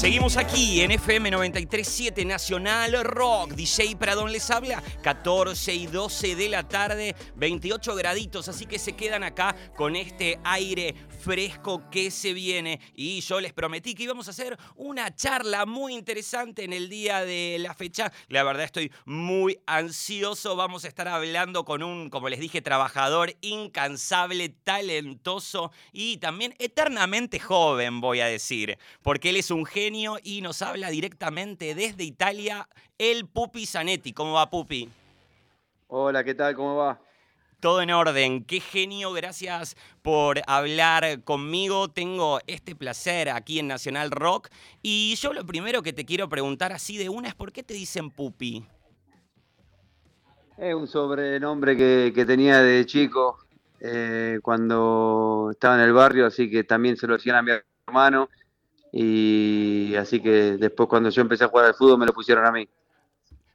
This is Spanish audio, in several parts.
Seguimos aquí en FM 937 Nacional Rock. DJ Pradón les habla. 14 y 12 de la tarde, 28 graditos. Así que se quedan acá con este aire fresco que se viene. Y yo les prometí que íbamos a hacer una charla muy interesante en el día de la fecha. La verdad estoy muy ansioso. Vamos a estar hablando con un, como les dije, trabajador incansable, talentoso y también eternamente joven, voy a decir. Porque él es un genio y nos habla directamente desde Italia, el Pupi Zanetti. ¿Cómo va, Pupi? Hola, ¿qué tal? ¿Cómo va? Todo en orden. Qué genio, gracias por hablar conmigo. Tengo este placer aquí en Nacional Rock. Y yo lo primero que te quiero preguntar así de una es ¿por qué te dicen Pupi? Es un sobrenombre que, tenía de chico eh, cuando estaba en el barrio, así que también se lo hacían a mi hermano. Y así que después cuando yo empecé a jugar al fútbol me lo pusieron a mí.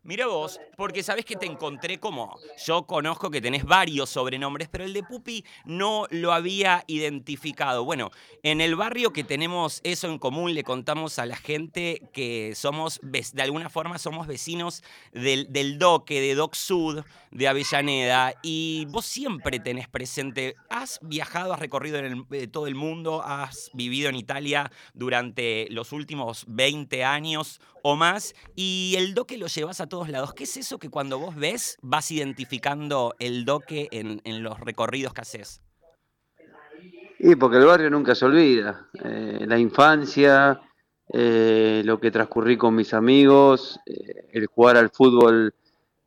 Mira vos, porque sabes que te encontré como. Yo conozco que tenés varios sobrenombres, pero el de Pupi no lo había identificado. Bueno, en el barrio que tenemos eso en común, le contamos a la gente que somos, de alguna forma, somos vecinos del, del Doque, de Doc Sud, de Avellaneda. Y vos siempre tenés presente. Has viajado, has recorrido eh, todo el mundo, has vivido en Italia durante los últimos 20 años o más, y el doque lo llevas a todos lados. ¿Qué es eso que cuando vos ves vas identificando el doque en, los recorridos que haces? Y porque el barrio nunca se olvida. Eh, la infancia, eh, lo que transcurrí con mis amigos, eh, el jugar al fútbol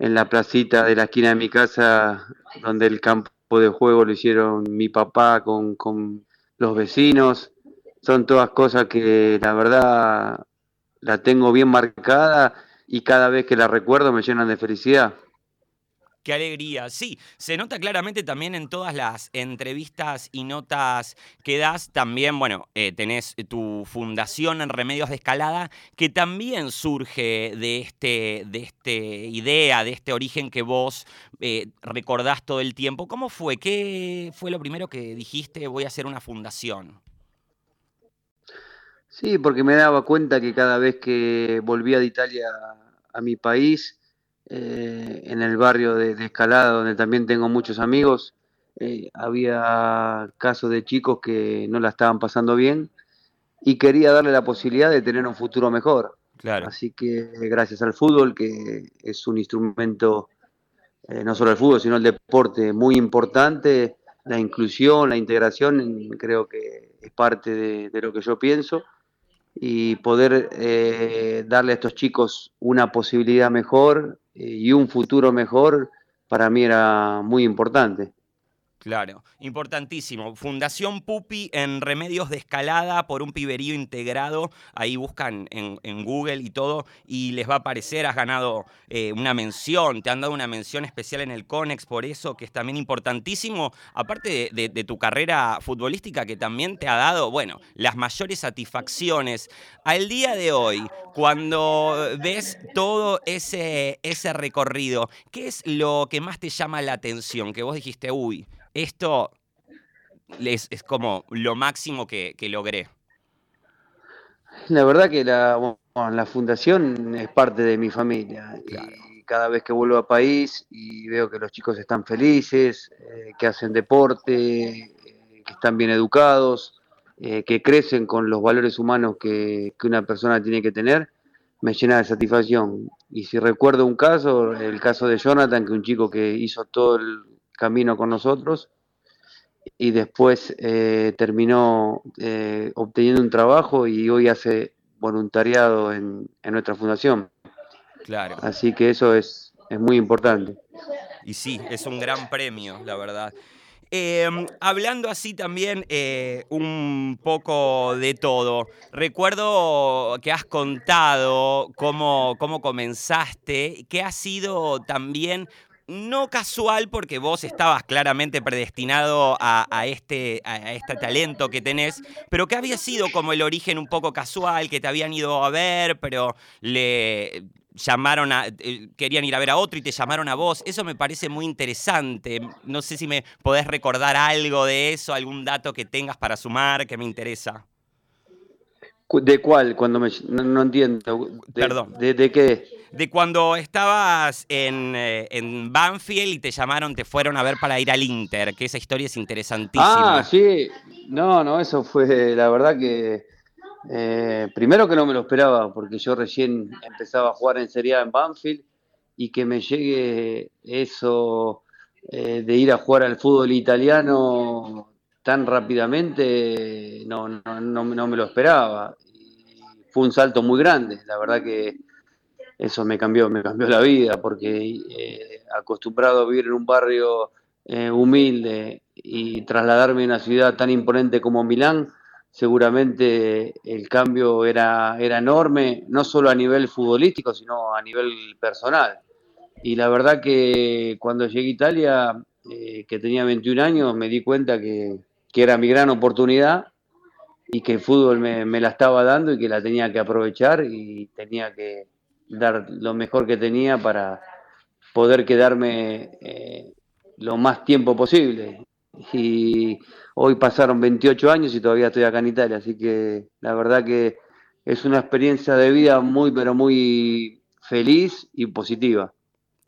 en la placita de la esquina de mi casa, donde el campo de juego lo hicieron mi papá con, con los vecinos. Son todas cosas que la verdad la tengo bien marcada y cada vez que la recuerdo me llenan de felicidad. Qué alegría. Sí, se nota claramente también en todas las entrevistas y notas que das. También, bueno, eh, tenés tu fundación en Remedios de Escalada, que también surge de este, de este idea, de este origen que vos eh, recordás todo el tiempo. ¿Cómo fue? ¿Qué fue lo primero que dijiste? Voy a hacer una fundación. Sí, porque me daba cuenta que cada vez que volvía de Italia a mi país, eh, en el barrio de, Escalada, donde también tengo muchos amigos, eh, había casos de chicos que no la estaban pasando bien y quería darle la posibilidad de tener un futuro mejor. Claro. Así que gracias al fútbol, que es un instrumento, eh, no solo el fútbol, sino el deporte muy importante, la inclusión, la integración, creo que es parte de lo que yo pienso y poder eh, darle a estos chicos una posibilidad mejor eh, y un futuro mejor, para mí era muy importante. Claro, importantísimo. Fundación Pupi en Remedios de Escalada por un piberío integrado. Ahí buscan en, Google y todo y les va a aparecer. Has ganado eh, una mención, te han dado una mención especial en el CONEX por eso, que es también importantísimo. Aparte de, tu carrera futbolística, que también te ha dado, bueno, las mayores satisfacciones. Al día de hoy, cuando ves todo ese, ese recorrido, ¿qué es lo que más te llama la atención? Que vos dijiste, uy esto es, como lo máximo que, logré. La verdad que la, la fundación es parte de mi familia. Y cada vez que vuelvo a país y veo que los chicos están felices, eh, que hacen deporte, eh, que están bien educados, eh, que crecen con los valores humanos que, que, una persona tiene que tener, me llena de satisfacción. Y si recuerdo un caso, el caso de Jonathan, que un chico que hizo todo el camino con nosotros y después eh, terminó eh, obteniendo un trabajo y hoy hace voluntariado en, nuestra fundación. Claro. Así que eso es, es, muy importante. Y sí, es un gran premio, la verdad. Em, hablando así también eh, un poco de todo, recuerdo que has contado cómo, cómo comenzaste, que ha sido también no casual porque vos estabas claramente predestinado a, este, a este talento que tenés, pero que había sido como el origen un poco casual, que te habían ido a ver, pero le llamaron a, eh, querían ir a ver a otro y te llamaron a vos. Eso me parece muy interesante. No sé si me podés recordar algo de eso, algún dato que tengas para sumar que me interesa. ¿De cuál? Cuando me, no, entiendo. Perdón. De, qué? De cuando estabas en, eh, en, Banfield y te llamaron, te fueron a ver para ir al Inter, que esa historia es interesantísima. Ah, sí. No, no, eso fue la verdad que... Eh, primero que no me lo esperaba, porque yo recién empezaba a jugar en Serie A en Banfield y que me llegue eso eh, de ir a jugar al fútbol italiano tan rápidamente no, no, no, me lo esperaba. fue un salto muy grande, la verdad que eso me cambió, me cambió la vida, porque eh, acostumbrado a vivir en un barrio eh, humilde y trasladarme a una ciudad tan imponente como Milán, seguramente el cambio era, era enorme, no solo a nivel futbolístico, sino a nivel personal. Y la verdad que cuando llegué a Italia, eh, que tenía 21 años, me di cuenta que, que era mi gran oportunidad y que el fútbol me, la estaba dando y que la tenía que aprovechar y tenía que dar lo mejor que tenía para poder quedarme eh, lo más tiempo posible. Y hoy pasaron 28 años y todavía estoy acá en Italia, así que la verdad que es una experiencia de vida muy, pero muy feliz y positiva.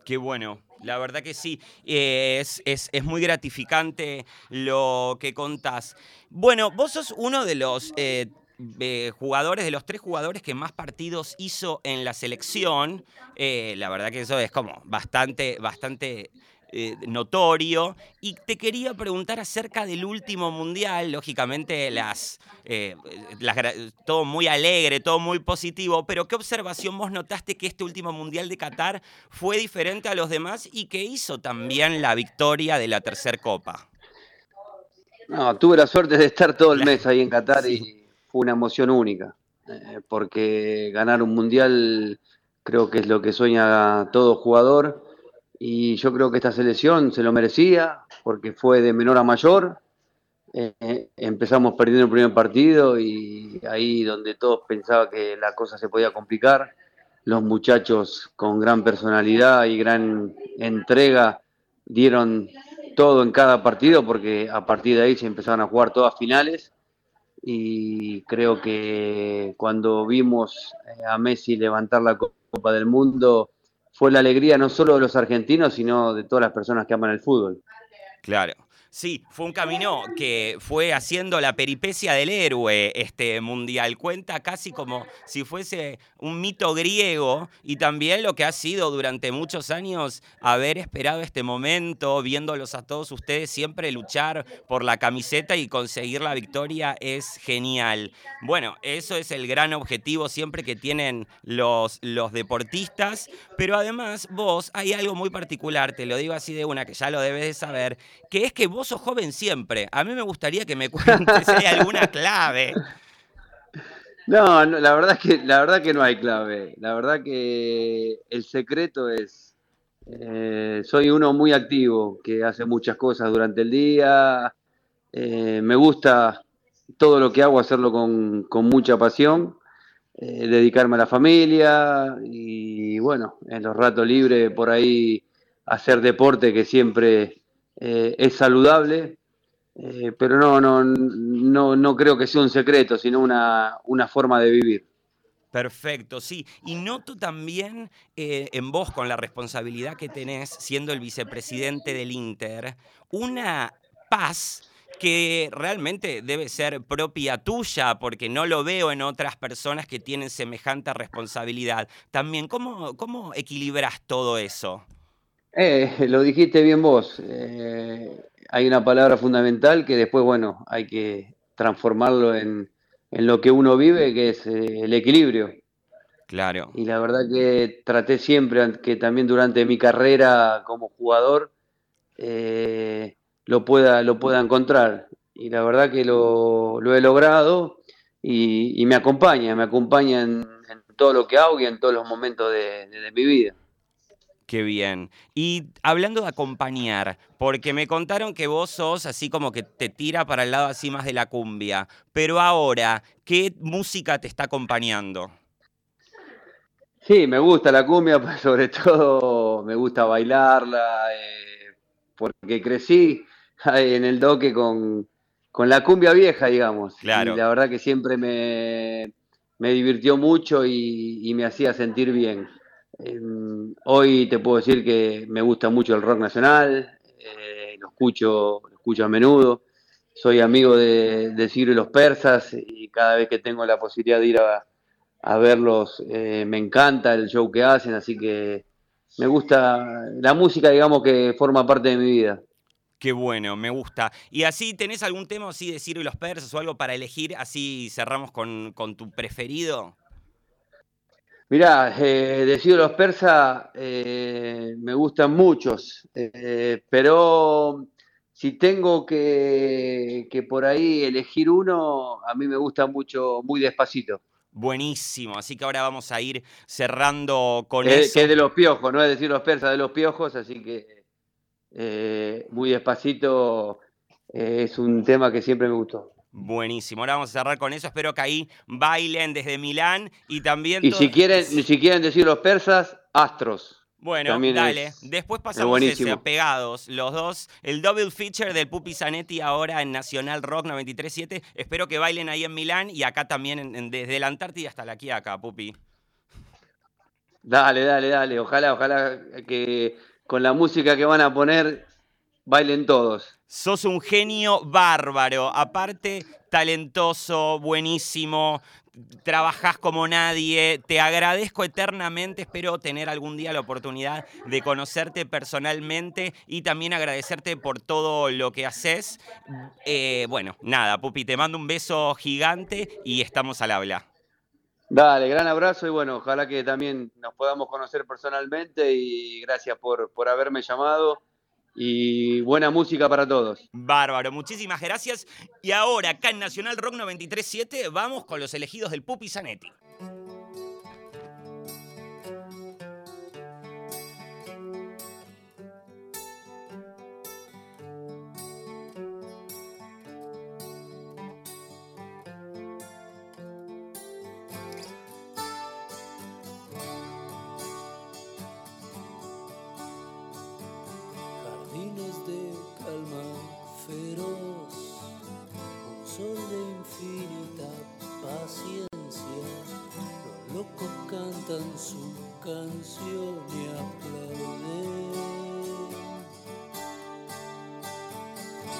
Qué bueno, la verdad que sí, es, es, muy gratificante lo que contás. Bueno, vos sos uno de los eh, eh, jugadores, de los tres jugadores que más partidos hizo en la selección. Eh, la verdad que eso es como bastante, bastante eh, notorio. Y te quería preguntar acerca del último mundial, lógicamente las, eh, todo muy alegre, todo muy positivo, pero ¿qué observación vos notaste que este último mundial de Qatar fue diferente a los demás y que hizo también la victoria de la tercer copa? No, tuve la suerte de estar todo el mes ahí en Qatar y fue una emoción única, eh, porque ganar un mundial creo que es lo que sueña todo jugador y yo creo que esta selección se lo merecía porque fue de menor a mayor. Eh, eh, empezamos perdiendo el primer partido y ahí donde todos pensaban que la cosa se podía complicar, los muchachos con gran personalidad y gran entrega dieron todo en cada partido porque a partir de ahí se empezaron a jugar todas finales y creo que cuando vimos eh, a Messi levantar la Copa del Mundo fue la alegría no solo de los argentinos, sino de todas las personas que aman el fútbol. Claro. Sí, fue un camino que fue haciendo la peripecia del héroe este mundial. Cuenta casi como si fuese un mito griego y también lo que ha sido durante muchos años haber esperado este momento, viéndolos a todos ustedes siempre luchar por la camiseta y conseguir la victoria es genial. Bueno, eso es el gran objetivo siempre que tienen los, los deportistas, pero además vos hay algo muy particular, te lo digo así de una que ya lo debes de saber, que es que vos vos sos joven siempre. A mí me gustaría que me cuentes si hay alguna clave. No, la verdad es que la verdad que no hay clave. La verdad que el secreto es eh, soy uno muy activo que hace muchas cosas durante el día. Eh, me gusta todo lo que hago hacerlo con, mucha pasión. Eh, dedicarme a la familia y bueno, en los ratos libres por ahí hacer deporte que siempre eh, es saludable, eh, pero no, no, no, no creo que sea un secreto, sino una, una forma de vivir. Perfecto, sí. Y noto también eh, en vos, con la responsabilidad que tenés siendo el vicepresidente del Inter, una paz que realmente debe ser propia tuya, porque no lo veo en otras personas que tienen semejante responsabilidad. También, ¿cómo, cómo equilibras todo eso? Eh, lo dijiste bien vos. Eh, hay una palabra fundamental que después, bueno, hay que transformarlo en, lo que uno vive, que es eh, el equilibrio. Claro. Y la verdad que traté siempre que también durante mi carrera como jugador lo, pueda, lo pueda encontrar. Y la verdad que lo, he logrado y, me acompaña, me acompaña en, todo lo que hago y en todos los momentos de mi vida. Qué bien. Y hablando de acompañar, porque me contaron que vos sos así como que te tira para el lado así más de la cumbia, pero ahora, ¿qué música te está acompañando? Sí, me gusta la cumbia, pues sobre todo me gusta bailarla, eh, porque crecí en el doque con, la cumbia vieja, digamos. Claro. Y la verdad que siempre me, me divirtió mucho y, me hacía sentir bien. Em, hoy te puedo decir que me gusta mucho el rock nacional, eh, lo, escucho, lo escucho a menudo, soy amigo de, de Ciro y los persas y cada vez que tengo la posibilidad de ir a, verlos, eh, me encanta el show que hacen, así que me gusta la música, digamos que forma parte de mi vida. Qué bueno, me gusta. ¿Y así tenés algún tema así de Ciro y los persas o algo para elegir? Así cerramos con, tu preferido. Mirá, eh, de Ciro y los persas eh, me gustan muchos, pero si tengo que, que por ahí elegir uno, a mí me gusta mucho Muy Despacito. Buenísimo, así que ahora vamos a ir cerrando con eso. Que es de los piojos, no es decir los persas de los piojos, así que eh, muy despacito eh, es un tema que siempre me gustó. Buenísimo, ahora vamos a cerrar con eso. Espero que ahí bailen desde Milán y también. Y si quieren, si quieren decir los persas, astros. Bueno, dale. Después pasamos ese, pegados los dos. El double feature del Pupi Zanetti ahora en Nacional Rock 93.7. Espero que bailen ahí en Milán y acá también desde la Antártida hasta la Quiaca, Pupi. Dale, dale, dale. Ojalá, ojalá que con la música que van a poner bailen todos. Sos un genio bárbaro. Aparte, talentoso, buenísimo trabajás como nadie, te agradezco eternamente, espero tener algún día la oportunidad de conocerte personalmente y también agradecerte por todo lo que haces. Eh, bueno, nada, Pupi, te mando un beso gigante y estamos al habla. Dale, gran abrazo y bueno, ojalá que también nos podamos conocer personalmente y gracias por, por haberme llamado y buena música para todos. Bárbaro, muchísimas gracias. Y ahora, acá en Nacional Rock 93.7, vamos con los elegidos del Pupi Zanetti. cantan su canción y aplauden.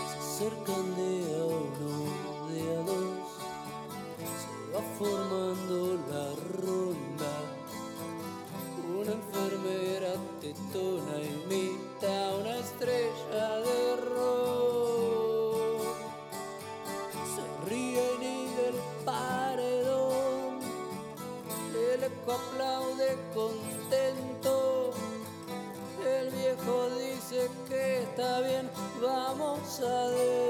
Se acercan de a uno. vamos a ver.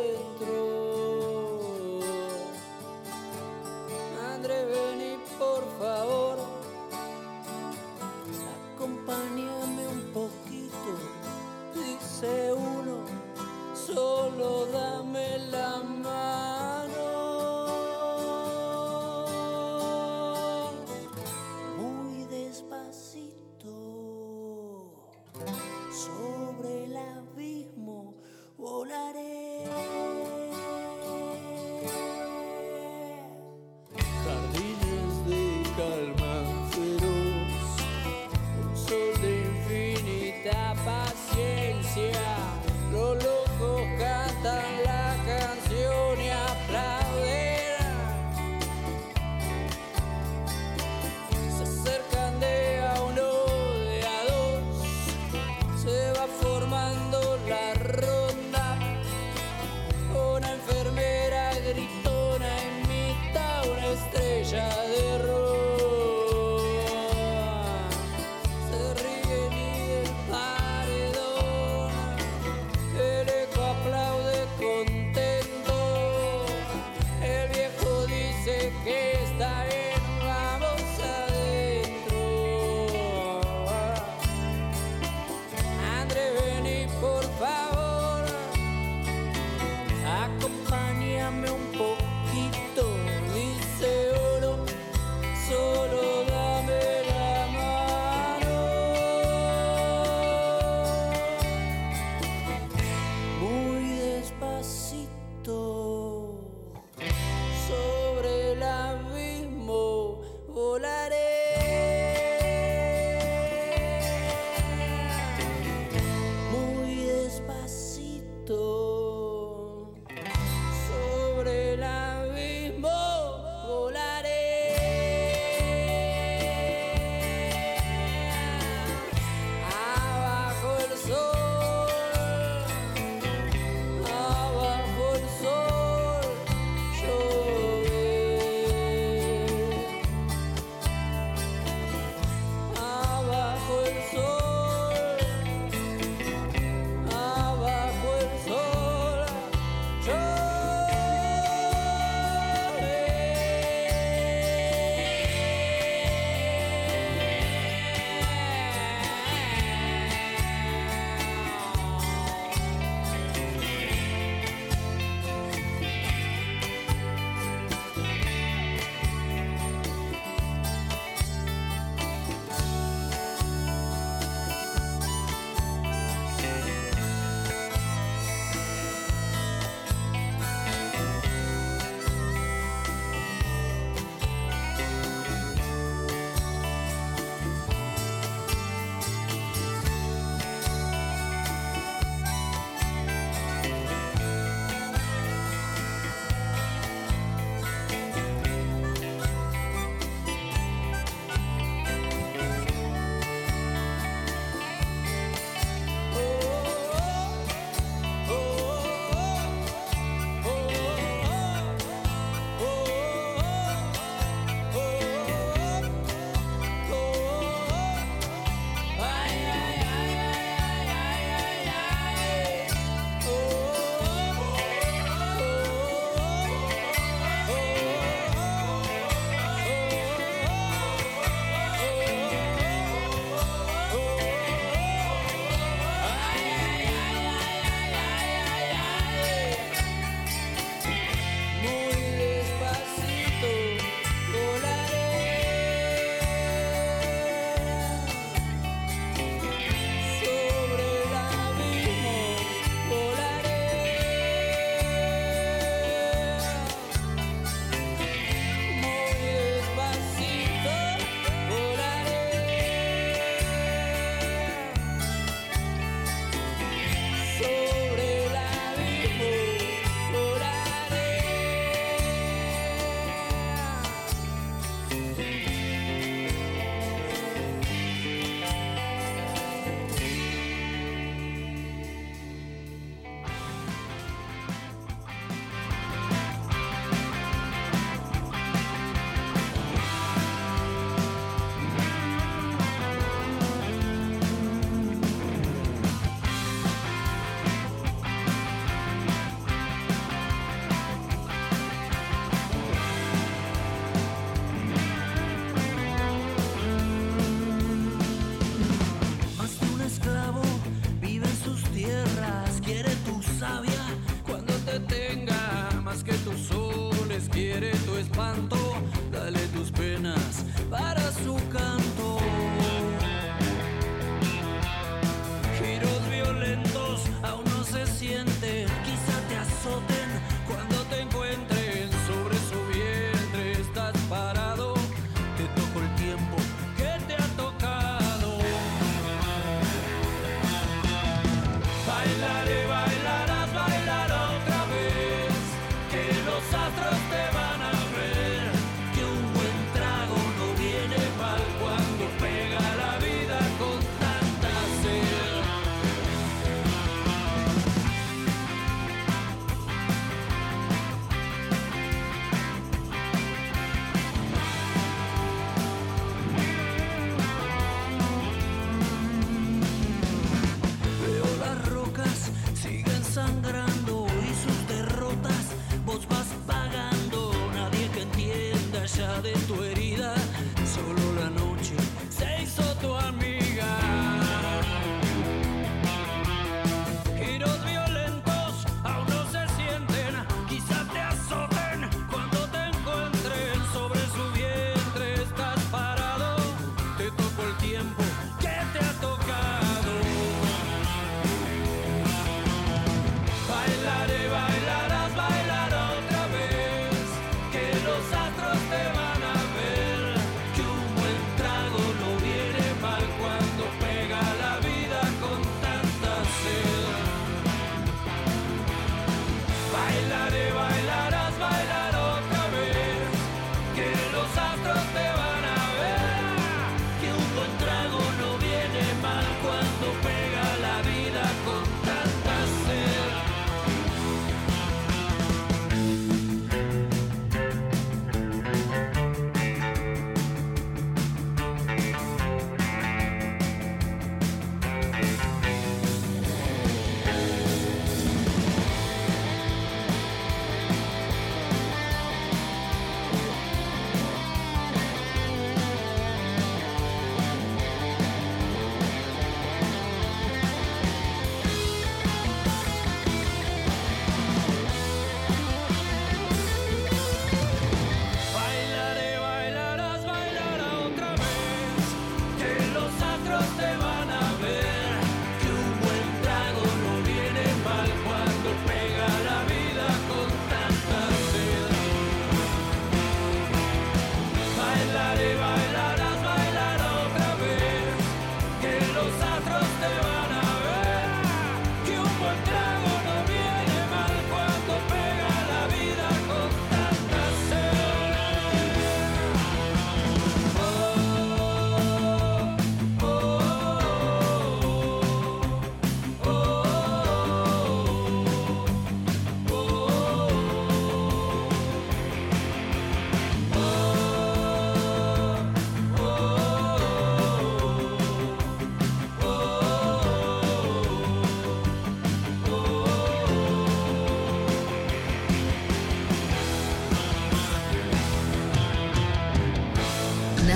didn't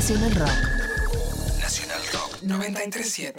Nacional Rock. Nacional Rock 937.